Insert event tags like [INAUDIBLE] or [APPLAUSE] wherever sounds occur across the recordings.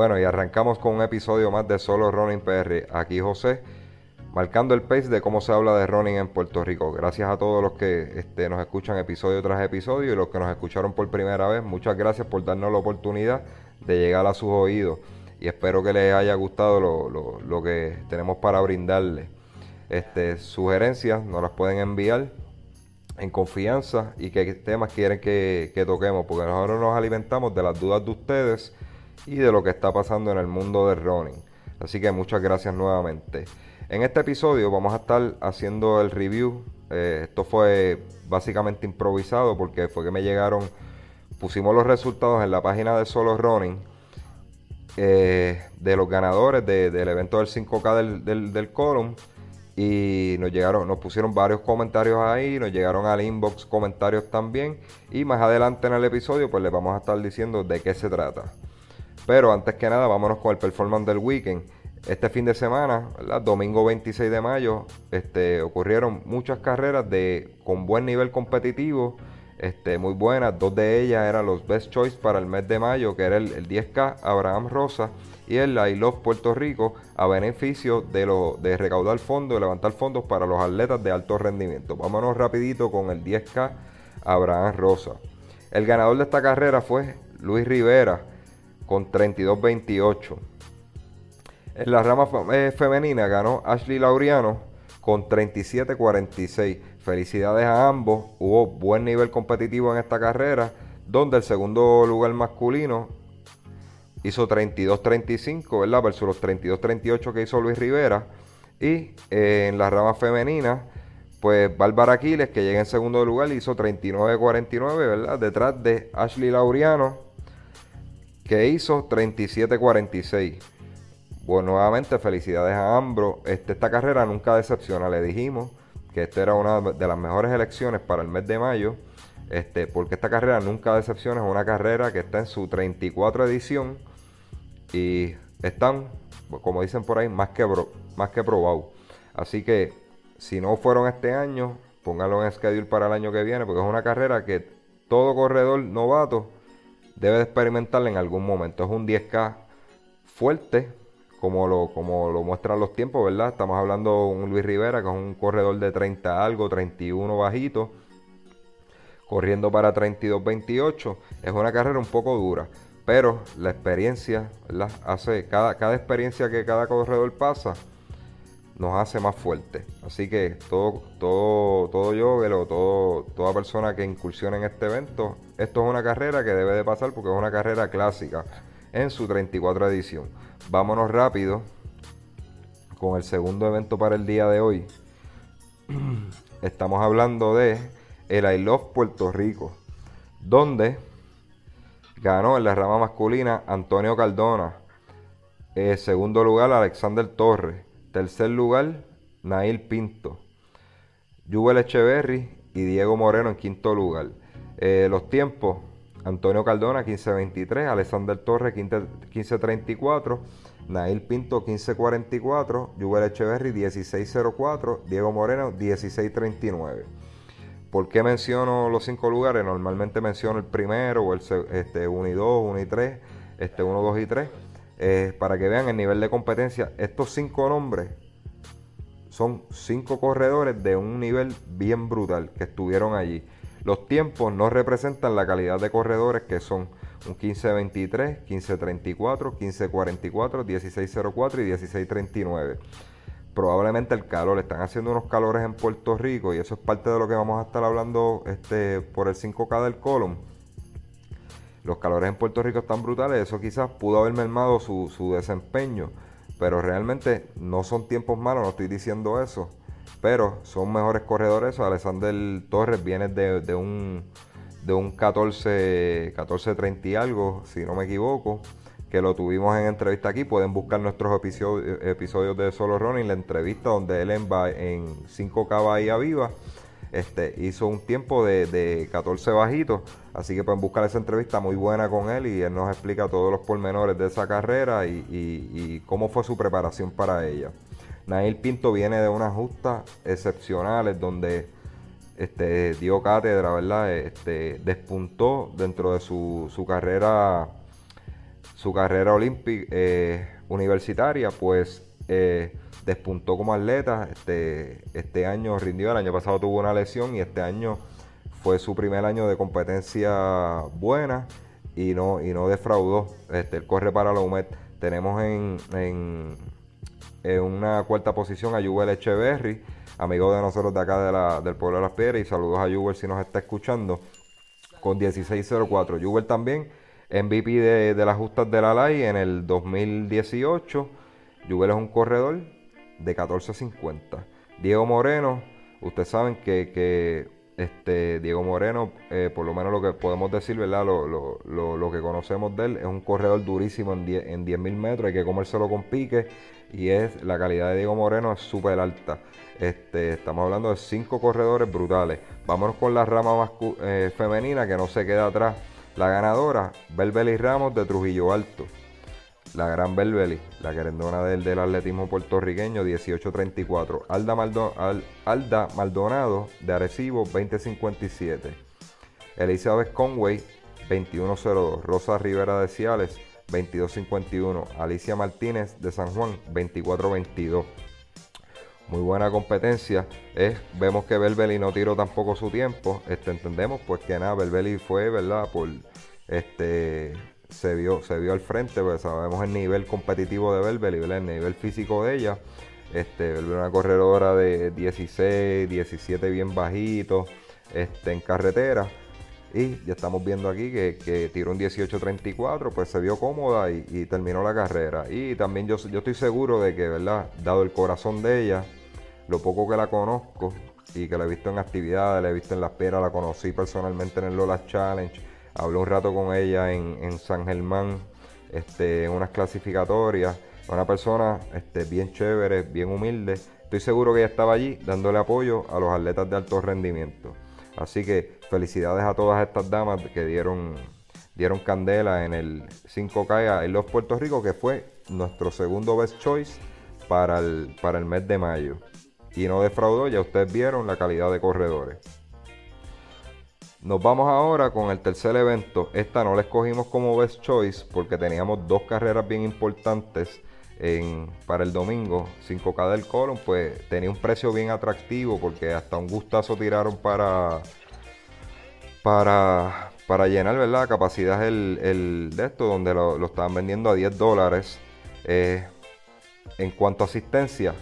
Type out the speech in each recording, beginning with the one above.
Bueno, y arrancamos con un episodio más de Solo Running PR. Aquí José, marcando el pace de cómo se habla de running en Puerto Rico. Gracias a todos los que este, nos escuchan episodio tras episodio y los que nos escucharon por primera vez. Muchas gracias por darnos la oportunidad de llegar a sus oídos. Y espero que les haya gustado lo, lo- lo que tenemos para brindarles. Este, sugerencias nos las pueden enviar en confianza y qué temas quieren que, que toquemos, porque nosotros nos alimentamos de las dudas de ustedes y de lo que está pasando en el mundo del running. Así que muchas gracias nuevamente. En este episodio vamos a estar haciendo el review. Eh, esto fue básicamente improvisado porque fue que me llegaron, pusimos los resultados en la página de Solo Running eh, de los ganadores de- del evento del 5K del, del, del Column y nos llegaron, nos pusieron varios comentarios ahí, nos llegaron al inbox comentarios también y más adelante en el episodio pues les vamos a estar diciendo de qué se trata. Pero antes que nada, vámonos con el performance del weekend. Este fin de semana, ¿verdad? domingo 26 de mayo, este, ocurrieron muchas carreras de, con buen nivel competitivo, este, muy buenas. Dos de ellas eran los Best Choice para el mes de mayo, que era el, el 10K Abraham Rosa y el I Love Puerto Rico, a beneficio de, lo, de recaudar fondos, de levantar fondos para los atletas de alto rendimiento. Vámonos rapidito con el 10K Abraham Rosa. El ganador de esta carrera fue Luis Rivera con 32-28. En la rama eh, femenina ganó Ashley Laureano con 37-46. Felicidades a ambos. Hubo buen nivel competitivo en esta carrera, donde el segundo lugar masculino hizo 32-35, ¿verdad? Versus los 32-38 que hizo Luis Rivera. Y eh, en la rama femenina, pues Bárbara Aquiles, que llega en segundo lugar, hizo 39-49, ¿verdad? Detrás de Ashley Laureano, que hizo 37-46. Bueno, nuevamente felicidades a Ambro. Este, esta carrera nunca decepciona. Le dijimos que esta era una de las mejores elecciones para el mes de mayo. Este, porque esta carrera nunca decepciona. Es una carrera que está en su 34 edición. Y están, como dicen por ahí, más que, más que probados. Así que si no fueron este año, pónganlo en schedule para el año que viene. Porque es una carrera que todo corredor novato debe de experimentarla en algún momento. Es un 10K fuerte, como lo, como lo muestran los tiempos, ¿verdad? Estamos hablando de un Luis Rivera, que es un corredor de 30 algo, 31 bajito, corriendo para 32-28. Es una carrera un poco dura, pero la experiencia, ¿verdad? Hace, cada, cada experiencia que cada corredor pasa, nos hace más fuerte. Así que todo, todo, todo todo, toda persona que incursione en este evento, esto es una carrera que debe de pasar porque es una carrera clásica en su 34 edición. Vámonos rápido con el segundo evento para el día de hoy. [CLEARS THROAT] Estamos hablando de el I Love Puerto Rico, donde ganó en la rama masculina Antonio Cardona, eh, segundo lugar, Alexander Torres. Tercer lugar, Nail Pinto. Jubel Echeverry y Diego Moreno en quinto lugar. Eh, los tiempos, Antonio Cardona 15.23, Alexander Torres 15 15.34, Nail Pinto 15.44, Jubel Echeverry 16.04, Diego Moreno 16.39. ¿Por qué menciono los cinco lugares? Normalmente menciono el primero, o el este, 1 y 2, 1 y 3, este, 1, 2 y 3, eh, para que vean el nivel de competencia. Estos cinco nombres son cinco corredores de un nivel bien brutal que estuvieron allí. Los tiempos no representan la calidad de corredores que son un 15-23, 15-34, 15-44, 16-04 y 16-39. Probablemente el calor, están haciendo unos calores en Puerto Rico y eso es parte de lo que vamos a estar hablando este, por el 5K del Column. Los calores en Puerto Rico están brutales, eso quizás pudo haber mermado su, su desempeño, pero realmente no son tiempos malos, no estoy diciendo eso, pero son mejores corredores. Alexander Torres viene de, de un de un 14, 14.30 y algo, si no me equivoco. que lo tuvimos en entrevista aquí. Pueden buscar nuestros episodios, episodios de Solo Running, la entrevista donde él en, en 5K Bahía Viva este, hizo un tiempo de, 14 bajitos. Así que pueden buscar esa entrevista muy buena con él y él nos explica todos los pormenores de esa carrera y, cómo fue su preparación para ella. Nail Pinto viene de unas justas excepcionales donde este, dio cátedra, ¿verdad? Este, despuntó dentro de su, carrera su carrera olímpica eh, universitaria, pues eh, despuntó como atleta. Este, este año rindió, el año pasado tuvo una lesión y este año fue su primer año de competencia buena y no, y no defraudó. Este, él corre para la UMED. Tenemos en, en, una cuarta posición a Yuvel Echeverry, amigo de nosotros de acá del pueblo de Las Piedras. Y saludos a Yuvel si nos está escuchando. Con 16.04. Yuvel también MVP de, de las justas de la LAI en el 2018. Juvel es un corredor de 14.50. Diego Moreno, ustedes saben que, este, Diego Moreno, eh, por lo menos lo que podemos decir, ¿verdad? Lo, que conocemos de él, es un corredor durísimo en 10.000 en metros, hay que comérselo con pique y es la calidad de Diego Moreno es súper alta. Este, estamos hablando de cinco corredores brutales. Vámonos con la rama eh, femenina que no se queda atrás. La ganadora, Belbeli Ramos de Trujillo Alto. La gran Belbeli, la querendona del, del atletismo puertorriqueño, 1834. Alda, Alda Maldonado de Arecibo, 2057. Elizabeth Conway, 2102. Rosa Rivera de Ciales, 2251. Alicia Martínez de San Juan, 2422 muy buena competencia. Es, vemos que Belbeli no tiró tampoco su tiempo. Este, entendemos pues que nada, Belbeli fue, ¿verdad? Por este se vio, se vio al frente, pues sabemos el nivel competitivo de Belbeli, el nivel físico de ella. Este, una corredora de 16, 17 bien bajito, este, en carretera. Y ya estamos viendo aquí que, tiró un 18.34, pues se vio cómoda y, terminó la carrera. Y también yo, yo estoy seguro de que, ¿verdad? Dado el corazón de ella, lo poco que la conozco y que la he visto en actividades, la he visto en las peras, la conocí personalmente en el Lola Challenge, hablé un rato con ella en, San Germán, este, en unas clasificatorias, una persona este, bien chévere, bien humilde. Estoy seguro que ella estaba allí dándole apoyo a los atletas de alto rendimiento. Así que felicidades a todas estas damas que dieron, dieron candela en el 5K en los Puerto Rico, que fue nuestro segundo best choice para el, para el mes de mayo y no defraudó, ya ustedes vieron la calidad de corredores. Nos vamos ahora con el tercer evento. Esta no la escogimos como best choice porque teníamos dos carreras bien importantes para el domingo. 5K del Colon, pues tenía un precio bien atractivo porque hasta un gustazo tiraron para, para, llenar ¿verdad? capacidad el, de esto, donde lo, estaban vendiendo a 10 dólares. Eh, en cuanto a asistencia,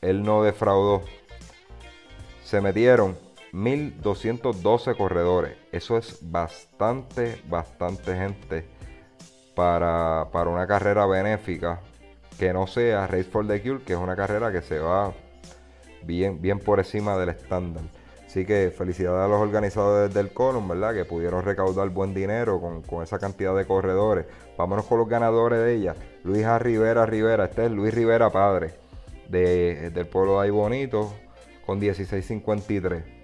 él no defraudó. Se metieron 1212 corredores. Eso es bastante, bastante gente para, una carrera benéfica que no sea Race for the Cure, que es una carrera que se va bien, bien por encima del estándar. Así que felicidades a los organizadores del Column, ¿verdad? Que pudieron recaudar buen dinero con, con, esa cantidad de corredores. Vámonos con los ganadores de ella. Luis Rivera Rivera. Este es Luis Rivera padre del pueblo de Ay Bonito con 1653.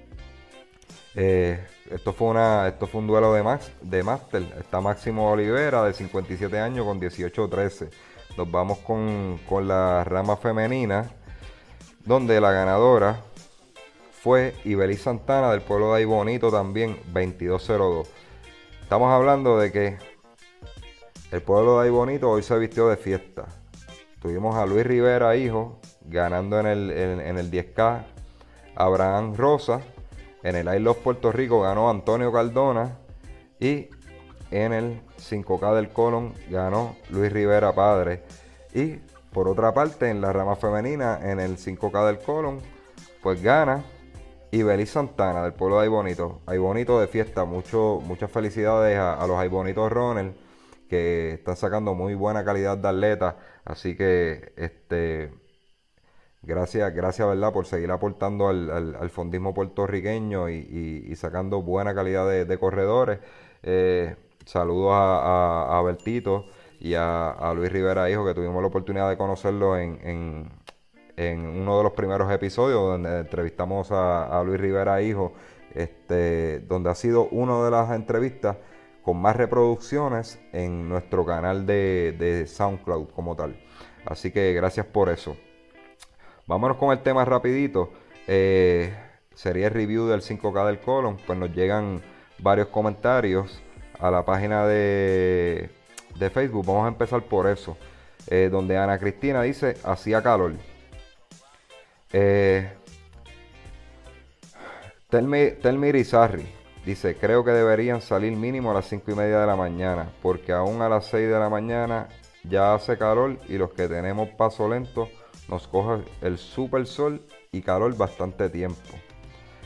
Eh, esto, fue una, esto fue un duelo de, max, de Master. Está Máximo Olivera de 57 años con 18-13. Nos vamos con, la rama femenina, donde la ganadora fue Ibeliz Santana del pueblo de Ay Bonito también, 22-02. Estamos hablando de que el pueblo de Ay Bonito hoy se vistió de fiesta. Tuvimos a Luis Rivera, hijo, ganando en el, en, el 10K Abraham Rosa. En el I Love Puerto Rico ganó Antonio Cardona. Y en el 5K del Colon ganó Luis Rivera Padre. Y por otra parte, en la rama femenina, en el 5K del Colon, pues gana Ibeliz Santana del pueblo de Aybonito. Aybonito de fiesta. Mucho, muchas felicidades a, a los Aybonitos Ronald que están sacando muy buena calidad de atletas. Así que este Gracias, gracias, ¿verdad? Por seguir aportando al, fondismo puertorriqueño y, sacando buena calidad de, corredores. Eh, saludos a, Bertito, y a, Luis Rivera Hijo, que tuvimos la oportunidad de conocerlo en, uno de los primeros episodios donde entrevistamos a, Luis Rivera Hijo, este, donde ha sido una de las entrevistas con más reproducciones en nuestro canal de, SoundCloud como tal. Así que gracias por eso. Vámonos con el tema rapidito. Eh, sería el review del 5K del colon. Pues nos llegan varios comentarios a la página de, de Facebook. Vamos a empezar por eso. Eh, donde Ana Cristina dice, hacía calor. Eh, Telmi Rizarri dice, creo que deberían salir mínimo a las 5 y media de la mañana, porque aún a las 6 de la mañana ya hace calor y los que tenemos paso lento nos coge el super sol y calor bastante tiempo.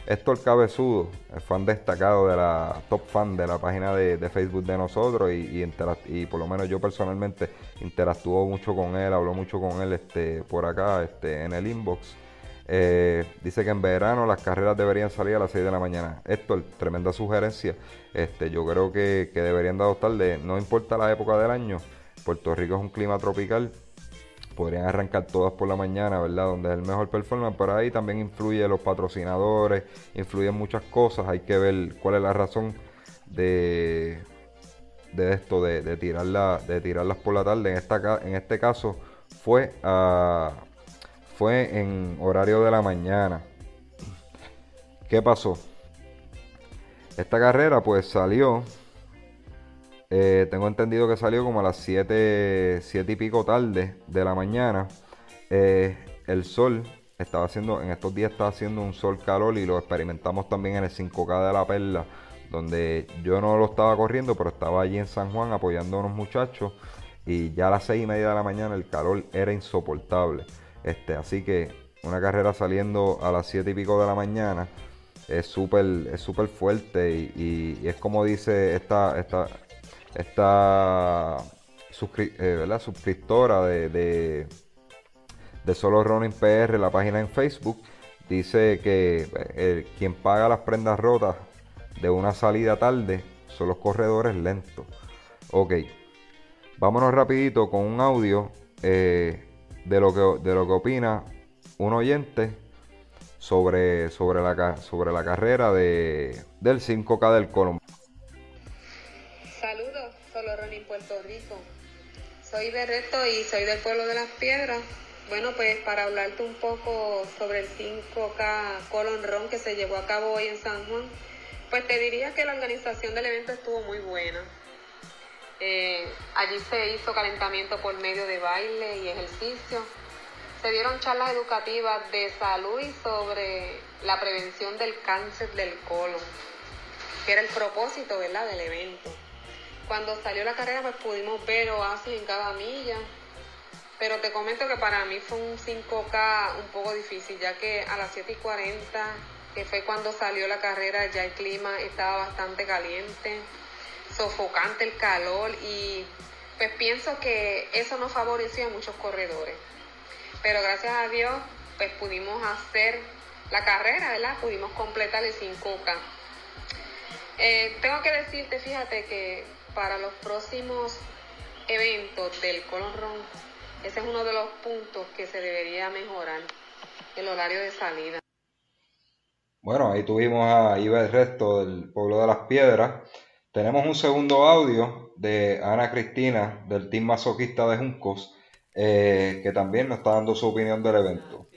Héctor Cabezudo, el fan destacado de la top fan de la página de, Facebook de nosotros y, por lo menos yo personalmente interactuó mucho con él, habló mucho con él este, por acá este, en el inbox. Eh, dice que en verano las carreras deberían salir a las 6 de la mañana. Héctor, tremenda sugerencia. Este, yo creo que, que deberían de adoptarle, no importa la época del año, Puerto Rico es un clima tropical podrían arrancar todas por la mañana, ¿verdad? Donde es el mejor performance. Pero ahí también influye los patrocinadores, influyen muchas cosas. Hay que ver cuál es la razón de, de esto, de, de, tirarla, de tirarlas por la tarde. En, esta, en este caso fue, fue en horario de la mañana. ¿Qué pasó? Esta carrera pues salió eh, tengo entendido que salió como a las 7, 7 y pico tarde de la mañana. Eh, el sol estaba haciendo, en estos días está haciendo un sol calor y lo experimentamos también en el 5K de la Perla, donde yo no lo estaba corriendo, pero estaba allí en San Juan apoyando a unos muchachos y ya a las 6 y media de la mañana el calor era insoportable. Este, así que una carrera saliendo a las 7 y pico de la mañana es súper es súper fuerte y, y, es como dice esta, esta, esta eh, suscriptora de, de, Solo Running PR, la página en Facebook, dice que eh, quien paga las prendas rotas de una salida tarde son los corredores lentos. Ok, vámonos rapidito con un audio eh, de, lo que, de lo que opina un oyente sobre, sobre, la, sobre la carrera de, del 5K del Colombo. Soy de Reto y soy del pueblo de las Piedras. Bueno, pues para hablarte un poco sobre el 5K Colon Ron que se llevó a cabo hoy en San Juan, pues te diría que la organización del evento estuvo muy buena. Eh, allí se hizo calentamiento por medio de baile y ejercicio. Se dieron charlas educativas de salud y sobre la prevención del cáncer del colon, que era el propósito ¿verdad? del evento. Cuando salió la carrera pues pudimos ver oasis en cada milla, pero te comento que para mí fue un 5K un poco difícil, ya que a las 7 y 40, que fue cuando salió la carrera, ya el clima estaba bastante caliente, sofocante el calor y pues pienso que eso no favoreció a muchos corredores. Pero gracias a Dios pues pudimos hacer la carrera, ¿verdad? Pudimos completar el 5K. Eh, tengo que decirte, fíjate que para los próximos eventos del Colon Ron, ese es uno de los puntos que se debería mejorar, el horario de salida. Bueno, ahí tuvimos a Iba el resto del pueblo de las piedras. Tenemos un segundo audio de Ana Cristina del Team Masoquista de Juncos, eh, que también nos está dando su opinión del evento.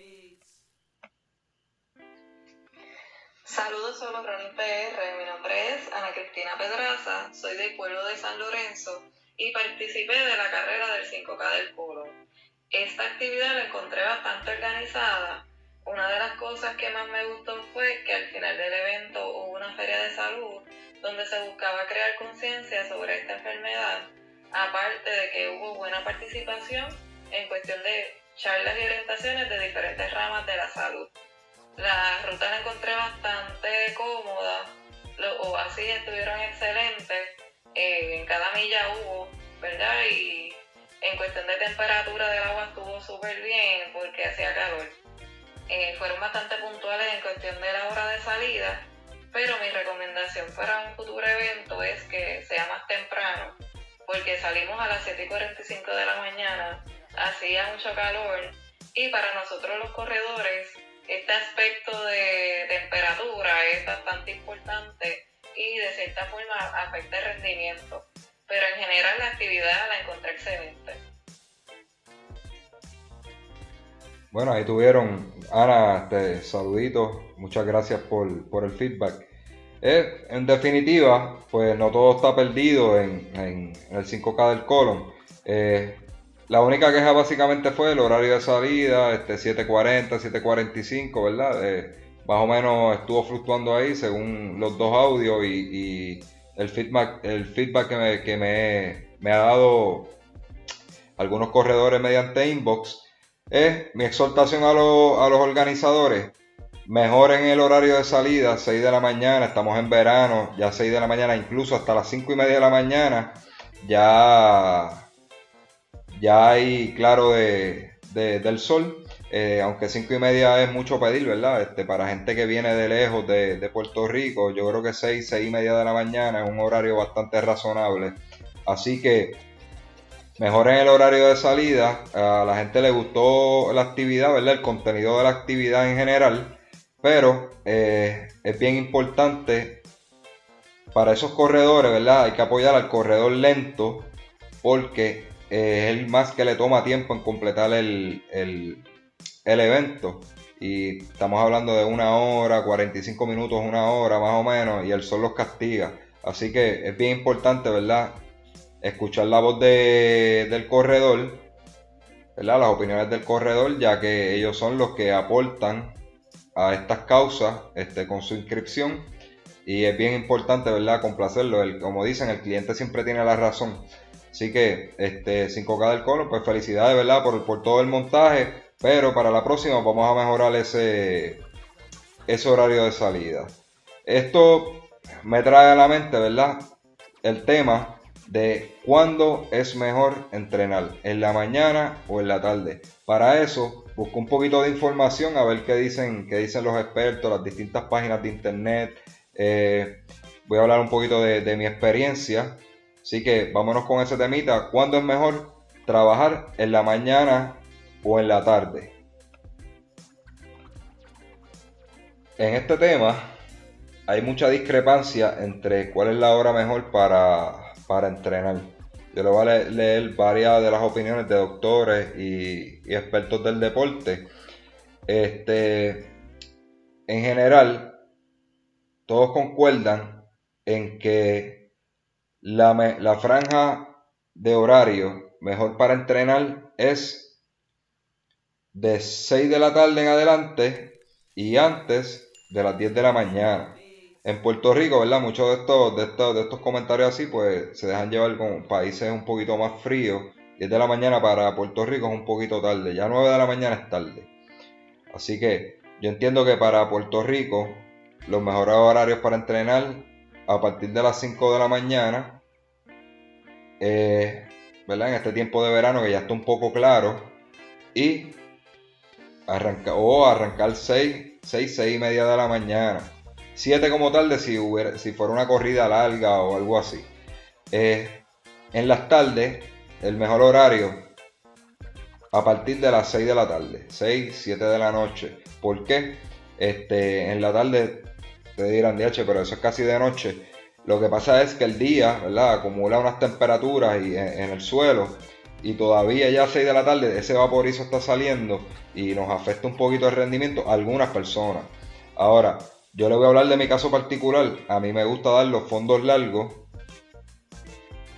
Soy del pueblo de San Lorenzo y participé de la carrera del 5K del Polo. Esta actividad la encontré bastante organizada. Una de las cosas que más me gustó fue que al final del evento hubo una feria de salud donde se buscaba crear conciencia sobre esta enfermedad, aparte de que hubo buena participación en cuestión de charlas y orientaciones de diferentes ramas de la salud. La ruta la encontré bastante cómoda, los oasis estuvieron excelentes, eh, en cada milla hubo, ¿verdad? Y en cuestión de temperatura del agua estuvo súper bien porque hacía calor. Eh, fueron bastante puntuales en cuestión de la hora de salida, pero mi recomendación para un futuro evento es que sea más temprano, porque salimos a las 7 y 45 de la mañana, hacía mucho calor y para nosotros los corredores este aspecto de temperatura es bastante importante y de cierta forma afecta el rendimiento, pero en general la actividad la encontré excelente. Bueno, ahí tuvieron, Ana, este, saluditos, muchas gracias por, el feedback. Eh, en definitiva, pues no todo está perdido en, el 5K del colon. Eh, la única queja básicamente fue el horario de salida, este 7.40, 7.45, ¿verdad? Eh, más o menos estuvo fluctuando ahí según los dos audios y, el feedback, el feedback que, me, que me, ha dado algunos corredores mediante inbox es mi exhortación a, a los organizadores. Mejoren el horario de salida, 6 de la mañana, estamos en verano, ya 6 de la mañana, incluso hasta las 5 y media de la mañana, ya, ya hay claro de, del sol. Eh, aunque 5 y media es mucho pedir, ¿verdad? Este, para gente que viene de lejos de, de, Puerto Rico, yo creo que 6, 6 y media de la mañana es un horario bastante razonable. Así que mejoren el horario de salida. A la gente le gustó la actividad, ¿verdad? El contenido de la actividad en general. Pero eh, es bien importante para esos corredores, ¿verdad? Hay que apoyar al corredor lento porque es el más que le toma tiempo en completar el, el, el evento. Y estamos hablando de una hora, 45 minutos, una hora más o menos, y el sol los castiga. Así que es bien importante, ¿verdad? escuchar la voz del corredor, ¿verdad? las opiniones del corredor, ya que ellos son los que aportan a estas causas este, con su inscripción. Y es bien importante, ¿verdad? Complacerlo. El, como dicen, el cliente siempre tiene la razón. Así que, este 5K del Colo, pues felicidades, ¿verdad? Por, por todo el montaje. Pero para la próxima vamos a mejorar ese, ese horario de salida. Esto me trae a la mente, ¿verdad? El tema de cuándo es mejor entrenar, en la mañana o en la tarde. Para eso, busco un poquito de información a ver qué dicen, qué dicen los expertos, las distintas páginas de internet. Eh, voy a hablar un poquito de, mi experiencia. Así que vámonos con ese temita. ¿Cuándo es mejor trabajar en la mañana o en la tarde? En este tema hay mucha discrepancia entre cuál es la hora mejor para para entrenar. Yo le voy a leer varias de las opiniones de doctores y, expertos del deporte. Este, en general, todos concuerdan en que la, la franja de horario mejor para entrenar es de 6 de la tarde en adelante y antes de las 10 de la mañana en Puerto Rico, ¿verdad? Muchos de estos, de estos, de estos comentarios así, pues se dejan llevar con países un poquito más fríos. 10 de la mañana para Puerto Rico es un poquito tarde, ya 9 de la mañana es tarde. Así que yo entiendo que para Puerto Rico los mejores horarios para entrenar a partir de las 5 de la mañana, eh, ¿verdad? En este tiempo de verano que ya está un poco claro, y arranca, o arrancar 6, 6, 6 y media de la mañana. 7 como tarde si, hubiera, si fuera una corrida larga o algo así. Eh, en las tardes, el mejor horario a partir de las 6 de la tarde, 6, 7 de la noche. ¿Por qué? Este, en la tarde te dirán, DH, pero eso es casi de noche. Lo que pasa es que el día, ¿verdad? Acumula unas temperaturas y en, el suelo y todavía ya a 6 de la tarde ese vaporizo está saliendo y nos afecta un poquito el rendimiento a algunas personas. Ahora, yo le voy a hablar de mi caso particular. A mí me gusta dar los fondos largos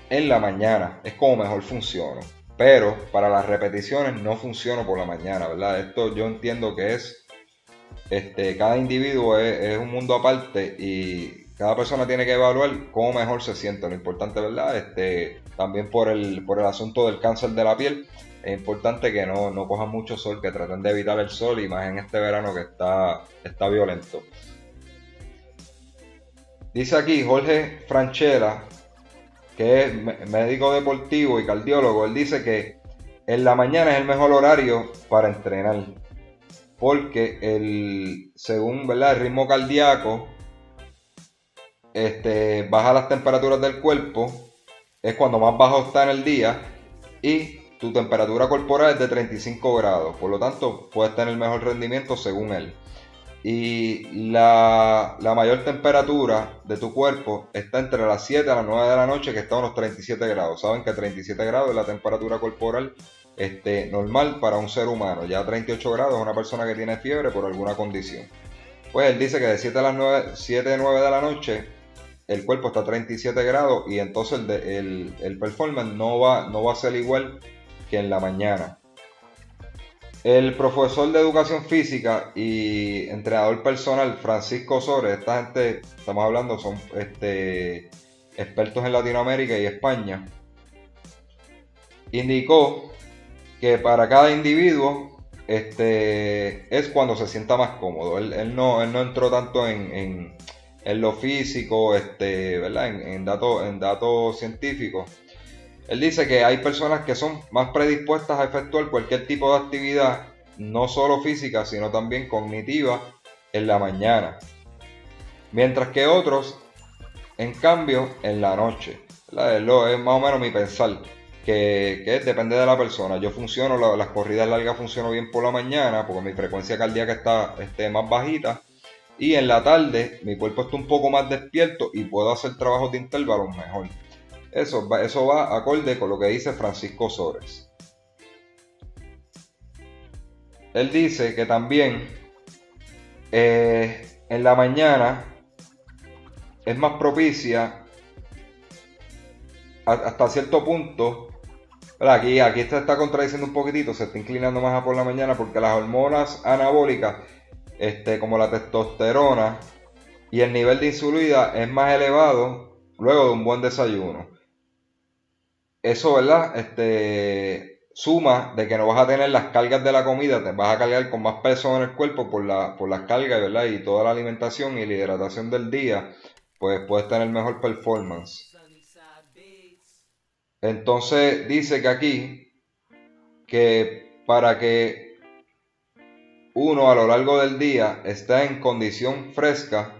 en la mañana. Es como mejor funciona. Pero para las repeticiones no funciona por la mañana, ¿verdad? Esto yo entiendo que es. Este, cada individuo es, un mundo aparte y cada persona tiene que evaluar cómo mejor se siente. Lo importante, ¿verdad? Este, también por el, por el asunto del cáncer de la piel. Es importante que no, no cojan mucho sol, que traten de evitar el sol y más en este verano que está, está violento. Dice aquí Jorge Franchella, que es médico deportivo y cardiólogo, él dice que en la mañana es el mejor horario para entrenar. Porque el, según ¿verdad? el ritmo cardíaco, este, baja las temperaturas del cuerpo, es cuando más bajo está en el día y tu temperatura corporal es de 35 grados, por lo tanto puedes tener mejor rendimiento según él. Y la, mayor temperatura de tu cuerpo está entre las 7 a las 9 de la noche, que está a unos 37 grados. Saben que 37 grados es la temperatura corporal este, normal para un ser humano. Ya 38 grados es una persona que tiene fiebre por alguna condición. Pues él dice que de 7 a las 9, 7 9 de la noche el cuerpo está a 37 grados y entonces el, el, performance no va, no va a ser igual que en la mañana. El profesor de educación física y entrenador personal Francisco Sores, esta gente, estamos hablando, son este, expertos en Latinoamérica y España, indicó que para cada individuo este, es cuando se sienta más cómodo. Él, no, no entró tanto en, lo físico, este, ¿verdad? en, en datos científicos él dice que hay personas que son más predispuestas a efectuar cualquier tipo de actividad, no solo física, sino también cognitiva, en la mañana. Mientras que otros, en cambio, en la noche. Es, más o menos mi pensar, que, depende de la persona. Yo funciono, las corridas largas funciono bien por la mañana, porque mi frecuencia cardíaca está este, más bajita. Y en la tarde mi cuerpo está un poco más despierto y puedo hacer trabajos de intervalos mejor. Eso, eso va acorde con lo que dice Francisco Sores. Él dice que también eh, en la mañana es más propicia hasta cierto punto. Aquí, aquí se está contradiciendo un poquitito, se está inclinando más a por la mañana porque las hormonas anabólicas, este, como la testosterona y el nivel de insulina es más elevado luego de un buen desayuno eso, ¿verdad? Este, suma de que no vas a tener las cargas de la comida, te vas a cargar con más peso en el cuerpo por, la, por las cargas, ¿verdad? Y toda la alimentación y la hidratación del día, pues puedes tener mejor performance. Entonces dice que aquí, que para que uno a lo largo del día esté en condición fresca,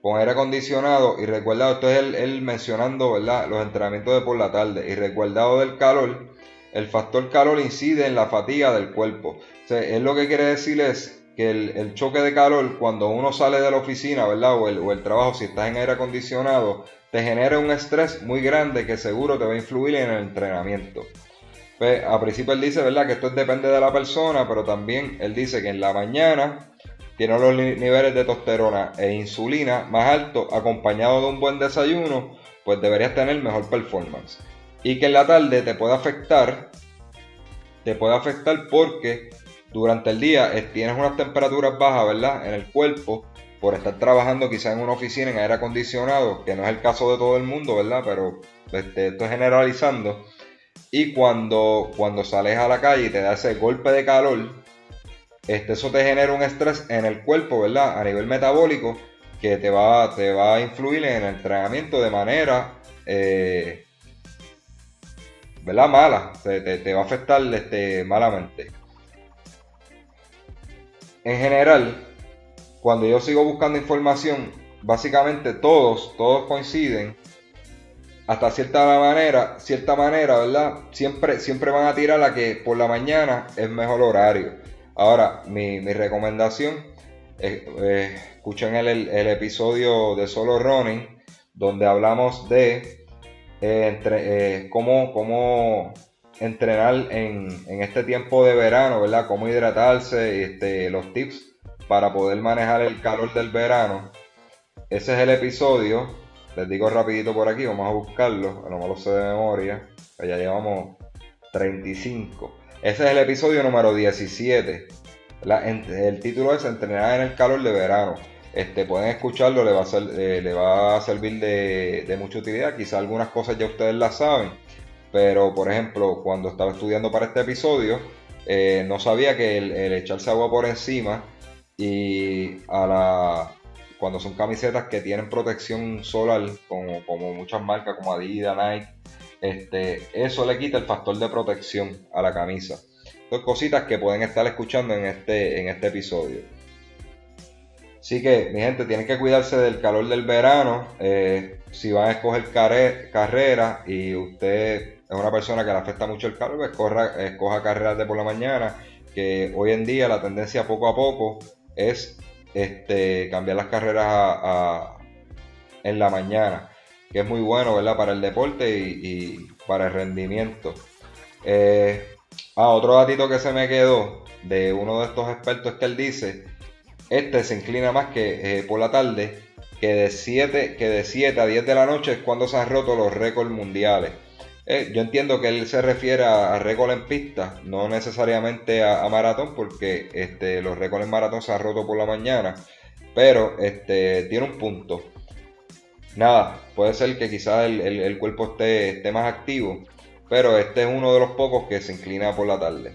con aire acondicionado y recuerda, esto es él, mencionando ¿verdad? los entrenamientos de por la tarde y recuerdado del calor, el factor calor incide en la fatiga del cuerpo. O él lo que quiere decir es que el, choque de calor cuando uno sale de la oficina ¿verdad? O, o el trabajo, si estás en aire acondicionado, te genera un estrés muy grande que seguro te va a influir en el entrenamiento. Pues, a principio él dice ¿verdad? que esto depende de la persona, pero también él dice que en la mañana tiene los niveles de testosterona e insulina más altos, acompañado de un buen desayuno, pues deberías tener mejor performance. Y que en la tarde te puede afectar, te puede afectar porque durante el día tienes unas temperaturas bajas, ¿verdad? En el cuerpo, por estar trabajando quizás en una oficina en aire acondicionado, que no es el caso de todo el mundo, ¿verdad? Pero este, esto es generalizando. Y cuando, cuando sales a la calle y te da ese golpe de calor, este, eso te genera un estrés en el cuerpo, ¿verdad? A nivel metabólico, que te va, te va a influir en el entrenamiento de manera, eh, ¿verdad? Mala, te, va a afectar este, malamente. En general, cuando yo sigo buscando información, básicamente todos, todos coinciden hasta cierta manera, cierta manera, ¿verdad? Siempre, siempre van a tirar a que por la mañana es mejor horario. Ahora, mi, recomendación, es, eh, escuchen el, episodio de Solo Running, donde hablamos de eh, entre, eh, cómo, entrenar en, este tiempo de verano, ¿verdad? Cómo hidratarse, este, los tips para poder manejar el calor del verano. Ese es el episodio. Les digo rapidito por aquí, vamos a buscarlo, me lo sé de memoria. Ya llevamos 35. Ese es el episodio número 17. el título es Entrenar en el calor de verano. Este, pueden escucharlo, le va a, eh, a servir de, mucha utilidad. Quizá algunas cosas ya ustedes las saben, pero por ejemplo, cuando estaba estudiando para este episodio, eh, no sabía que el, echarse agua por encima y a la, cuando son camisetas que tienen protección solar, como, muchas marcas como Adidas, Nike, este, eso le quita el factor de protección a la camisa. Dos cositas que pueden estar escuchando en este, en este episodio. Así que, mi gente, tienen que cuidarse del calor del verano. Eh, si van a escoger carrera y usted es una persona que le afecta mucho el calor, pues escoja carreras de por la mañana. Que hoy en día la tendencia poco a poco es este, cambiar las carreras en la mañana, que es muy bueno ¿verdad? para el deporte y, para el rendimiento. Eh, ah, otro datito que se me quedó de uno de estos expertos que él dice este se inclina más que eh, por la tarde, que de, 7, que de 7 a 10 de la noche es cuando se han roto los récords mundiales. Eh, yo entiendo que él se refiere a, récord en pista, no necesariamente a, maratón, porque este, los récords en maratón se han roto por la mañana, pero este, tiene un punto. Nada, puede ser que quizás el, cuerpo esté, esté más activo, pero este es uno de los pocos que se inclina por la tarde.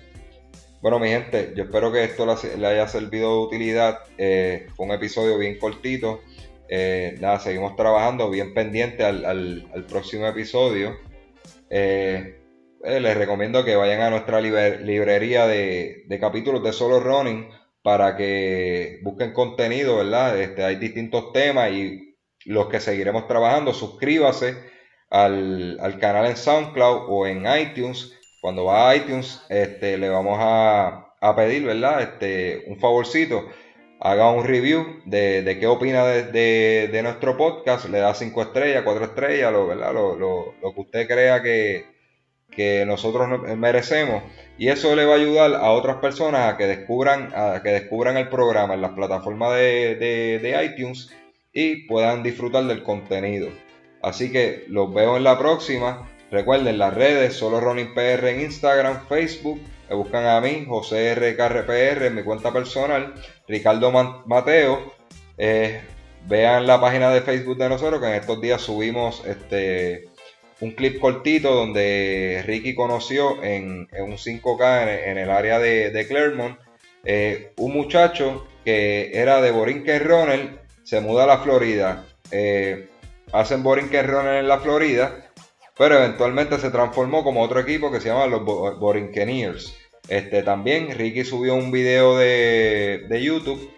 Bueno, mi gente, yo espero que esto le haya servido de utilidad. Eh, fue un episodio bien cortito. Eh, nada, seguimos trabajando bien pendiente al, próximo episodio. Eh, les recomiendo que vayan a nuestra librería de, capítulos de Solo Running para que busquen contenido, ¿verdad? Este, hay distintos temas y los que seguiremos trabajando. Suscríbase al, al canal en SoundCloud o en iTunes cuando va a iTunes, este, le vamos a, pedir, ¿verdad? Este, un favorcito, haga un review de, qué opina de, nuestro podcast, le da cinco estrellas, cuatro estrellas, lo, ¿verdad? Lo, que usted crea que, nosotros merecemos y eso le va a ayudar a otras personas a que descubran a que descubran el programa en las plataformas de, de, iTunes y puedan disfrutar del contenido así que los veo en la próxima Recuerden las redes, solo Ronin PR en Instagram, Facebook. Me buscan a mí, José RKRPR en mi cuenta personal, Ricardo Mateo. Eh, vean la página de Facebook de nosotros, que en estos días subimos este un clip cortito donde Ricky conoció en, un 5K en, el área de, Claremont eh, un muchacho que era de Borinquen Runner, se muda a la Florida. Eh, hacen Borinquen Runner en la Florida pero eventualmente se transformó como otro equipo que se llama los Borinqueniers. Este, también Ricky subió un video de, YouTube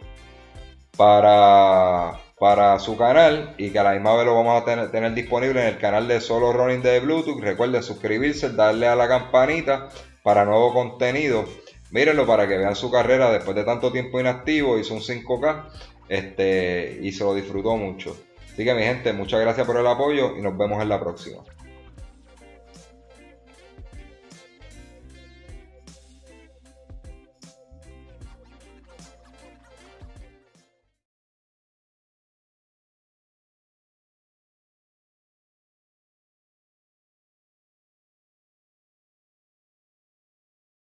para, para su canal y que a la misma vez lo vamos a tener, tener, disponible en el canal de Solo Running de Bluetooth. Recuerden suscribirse, darle a la campanita para nuevo contenido. Mírenlo para que vean su carrera después de tanto tiempo inactivo. Hizo un 5K este, y se lo disfrutó mucho. Así que mi gente, muchas gracias por el apoyo y nos vemos en la próxima.